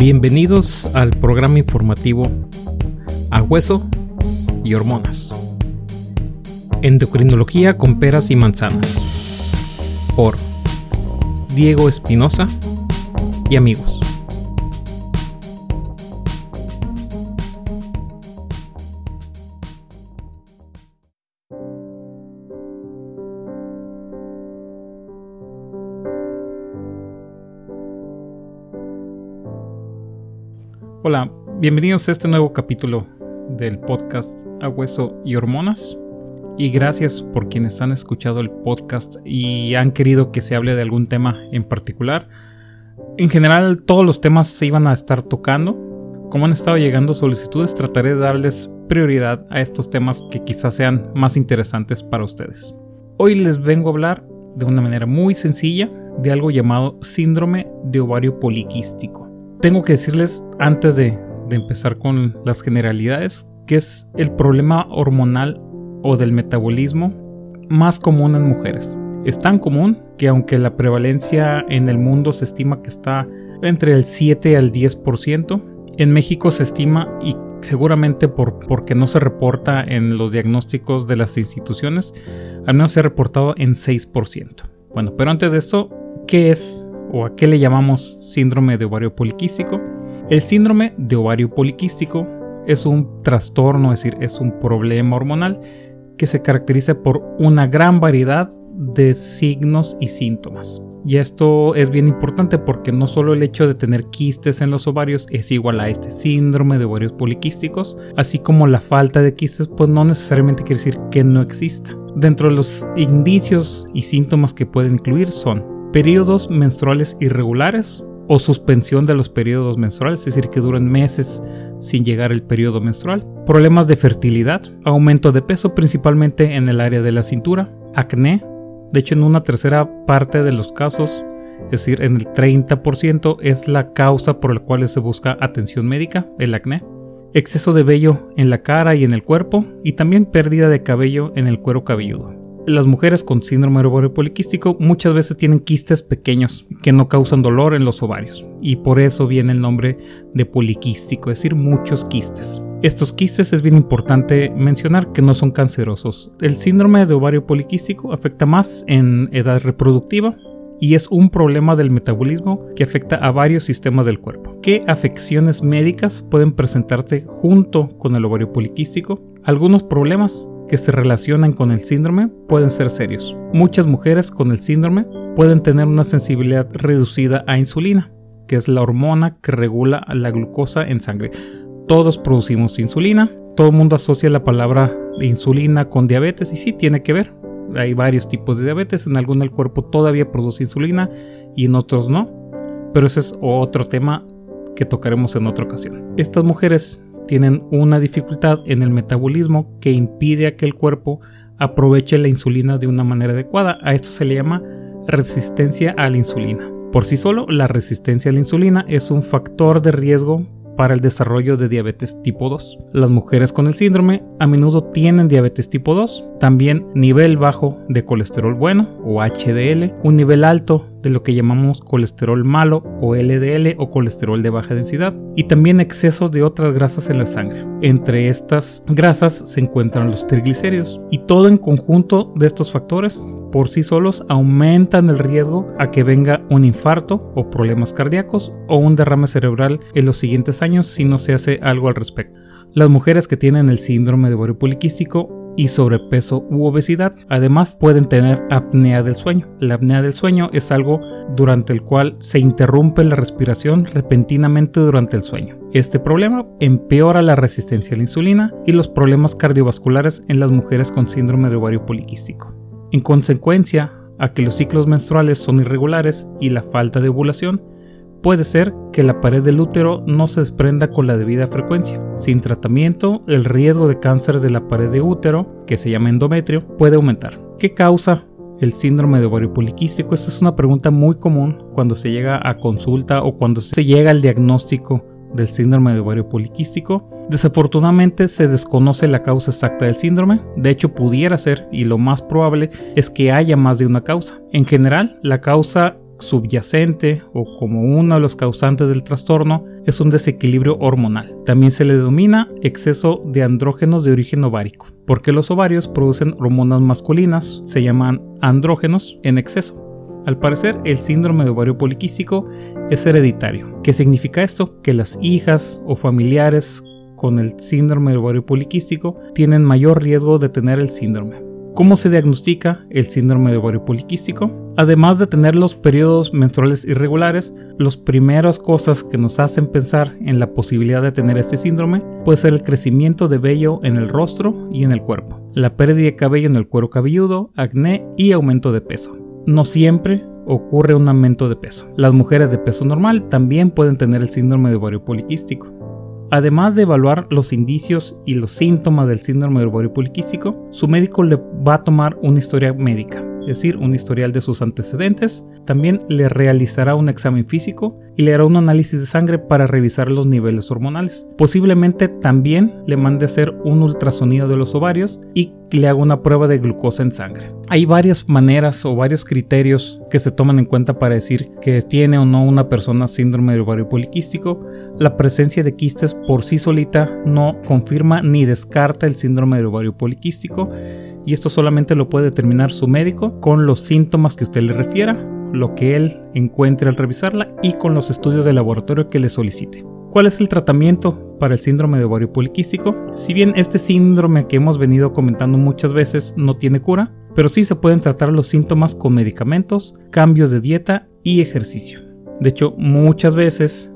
Bienvenidos al programa informativo A Hueso y Hormonas. Endocrinología con peras y manzanas. Por Diego Espinosa y amigos. Hola, bienvenidos a este nuevo capítulo del podcast A Hueso y Hormonas. Y gracias por quienes han escuchado el podcast y han querido que se hable de algún tema en particular. En general todos los temas se iban a estar tocando. Como han estado llegando solicitudes, trataré de darles prioridad a estos temas que quizás sean más interesantes para ustedes. Hoy les vengo a hablar de una manera muy sencilla de algo llamado síndrome de ovario poliquístico tengo que decirles antes de, empezar con las generalidades que es el problema hormonal o del metabolismo más común en mujeres. Es tan común que aunque la prevalencia en el mundo se estima que está entre el 7 al 10%, en México se estima y seguramente por, porque no se reporta en los diagnósticos de las instituciones, al menos se ha reportado en 6%. Bueno, pero antes de esto, ¿qué es o a qué le llamamos síndrome de ovario poliquístico. El síndrome de ovario poliquístico es un trastorno, es decir, es un problema hormonal que se caracteriza por una gran variedad de signos y síntomas. Y esto es bien importante porque no solo el hecho de tener quistes en los ovarios es igual a este síndrome de ovarios poliquísticos, así como la falta de quistes pues no necesariamente quiere decir que no exista. Dentro de los indicios y síntomas que pueden incluir son periodos menstruales irregulares o suspensión de los periodos menstruales, es decir, que duran meses sin llegar el periodo menstrual, problemas de fertilidad, aumento de peso principalmente en el área de la cintura, acné, de hecho en una tercera parte de los casos, es decir, en el 30% es la causa por la cual se busca atención médica, el acné, exceso de vello en la cara y en el cuerpo y también pérdida de cabello en el cuero cabelludo. Las mujeres con síndrome ovario poliquístico muchas veces tienen quistes pequeños que no causan dolor en los ovarios y por eso viene el nombre de poliquístico, es decir, muchos quistes. Estos quistes es bien importante mencionar que no son cancerosos. El síndrome de ovario poliquístico afecta más en edad reproductiva y es un problema del metabolismo que afecta a varios sistemas del cuerpo. ¿Qué afecciones médicas pueden presentarse junto con el ovario poliquístico? Algunos problemas que se relacionan con el síndrome pueden ser serios. Muchas mujeres con el síndrome pueden tener una sensibilidad reducida a insulina, que es la hormona que regula la glucosa en sangre. Todos producimos insulina, todo el mundo asocia la palabra insulina con diabetes y sí tiene que ver. Hay varios tipos de diabetes, en algunos el cuerpo todavía produce insulina y en otros no. Pero ese es otro tema que tocaremos en otra ocasión. Estas mujeres tienen una dificultad en el metabolismo que impide a que el cuerpo aproveche la insulina de una manera adecuada. A esto se le llama resistencia a la insulina. Por sí solo, la resistencia a la insulina es un factor de riesgo para el desarrollo de diabetes tipo 2. Las mujeres con el síndrome a menudo tienen diabetes tipo 2, también nivel bajo de colesterol bueno o HDL, un nivel alto de lo que llamamos colesterol malo o LDL o colesterol de baja densidad y también exceso de otras grasas en la sangre. Entre estas grasas se encuentran los triglicéridos y todo en conjunto de estos factores por sí solos aumentan el riesgo a que venga un infarto o problemas cardíacos o un derrame cerebral en los siguientes años si no se hace algo al respecto. Las mujeres que tienen el síndrome de ovario poliquístico y sobrepeso u obesidad. Además pueden tener apnea del sueño. La apnea del sueño es algo durante el cual se interrumpe la respiración repentinamente durante el sueño. Este problema empeora la resistencia a la insulina y los problemas cardiovasculares en las mujeres con síndrome de ovario poliquístico. En consecuencia, a que los ciclos menstruales son irregulares y la falta de ovulación, Puede ser que la pared del útero no se desprenda con la debida frecuencia. Sin tratamiento, el riesgo de cáncer de la pared de útero, que se llama endometrio, puede aumentar. ¿Qué causa el síndrome de ovario poliquístico? Esta es una pregunta muy común cuando se llega a consulta o cuando se llega al diagnóstico del síndrome de ovario poliquístico. Desafortunadamente se desconoce la causa exacta del síndrome, de hecho pudiera ser y lo más probable es que haya más de una causa. En general, la causa subyacente o como uno de los causantes del trastorno es un desequilibrio hormonal. También se le denomina exceso de andrógenos de origen ovárico, porque los ovarios producen hormonas masculinas, se llaman andrógenos en exceso. Al parecer, el síndrome de ovario poliquístico es hereditario. ¿Qué significa esto? Que las hijas o familiares con el síndrome de ovario poliquístico tienen mayor riesgo de tener el síndrome. ¿Cómo se diagnostica el síndrome de ovario poliquístico? Además de tener los periodos menstruales irregulares, las primeras cosas que nos hacen pensar en la posibilidad de tener este síndrome puede ser el crecimiento de vello en el rostro y en el cuerpo, la pérdida de cabello en el cuero cabelludo, acné y aumento de peso. No siempre ocurre un aumento de peso. Las mujeres de peso normal también pueden tener el síndrome de ovario poliquístico. Además de evaluar los indicios y los síntomas del síndrome de ovario poliquístico, su médico le va a tomar una historia médica es decir, un historial de sus antecedentes. También le realizará un examen físico y le hará un análisis de sangre para revisar los niveles hormonales. Posiblemente también le mande hacer un ultrasonido de los ovarios y le haga una prueba de glucosa en sangre. Hay varias maneras o varios criterios que se toman en cuenta para decir que tiene o no una persona síndrome de ovario poliquístico. La presencia de quistes por sí solita no confirma ni descarta el síndrome de ovario poliquístico y esto solamente lo puede determinar su médico con los síntomas que usted le refiera, lo que él encuentre al revisarla y con los estudios de laboratorio que le solicite. ¿Cuál es el tratamiento para el síndrome de ovario poliquístico? Si bien este síndrome que hemos venido comentando muchas veces no tiene cura, pero sí se pueden tratar los síntomas con medicamentos, cambios de dieta y ejercicio. De hecho, muchas veces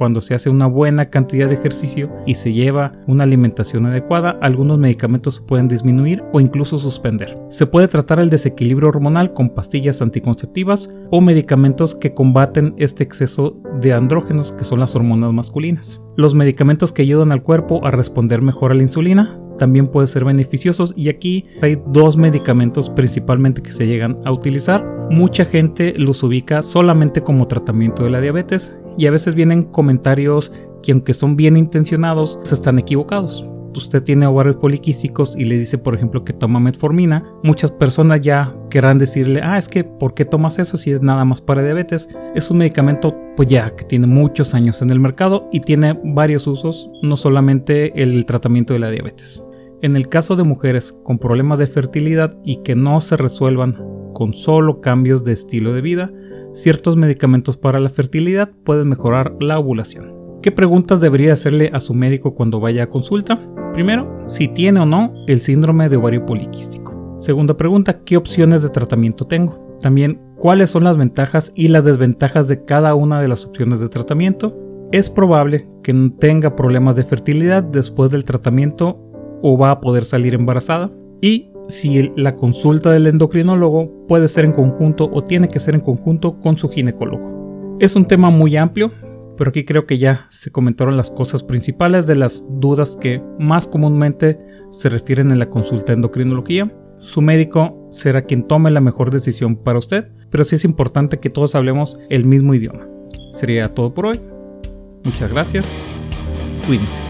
cuando se hace una buena cantidad de ejercicio y se lleva una alimentación adecuada, algunos medicamentos pueden disminuir o incluso suspender. Se puede tratar el desequilibrio hormonal con pastillas anticonceptivas o medicamentos que combaten este exceso de andrógenos que son las hormonas masculinas. Los medicamentos que ayudan al cuerpo a responder mejor a la insulina también pueden ser beneficiosos y aquí hay dos medicamentos principalmente que se llegan a utilizar. Mucha gente los ubica solamente como tratamiento de la diabetes y a veces vienen comentarios que aunque son bien intencionados, se están equivocados. Usted tiene ovarios poliquísticos y le dice, por ejemplo, que toma metformina, muchas personas ya querrán decirle, ah, es que ¿por qué tomas eso si es nada más para diabetes? Es un medicamento pues ya que tiene muchos años en el mercado y tiene varios usos, no solamente el tratamiento de la diabetes. En el caso de mujeres con problemas de fertilidad y que no se resuelvan con solo cambios de estilo de vida, ciertos medicamentos para la fertilidad pueden mejorar la ovulación. ¿Qué preguntas debería hacerle a su médico cuando vaya a consulta? Primero, si tiene o no el síndrome de ovario poliquístico. Segunda pregunta, ¿qué opciones de tratamiento tengo? También, ¿cuáles son las ventajas y las desventajas de cada una de las opciones de tratamiento? Es probable que tenga problemas de fertilidad después del tratamiento o va a poder salir embarazada. Y si la consulta del endocrinólogo puede ser en conjunto o tiene que ser en conjunto con su ginecólogo. Es un tema muy amplio, pero aquí creo que ya se comentaron las cosas principales de las dudas que más comúnmente se refieren en la consulta de endocrinología. Su médico será quien tome la mejor decisión para usted, pero sí es importante que todos hablemos el mismo idioma. Sería todo por hoy. Muchas gracias. Cuídense.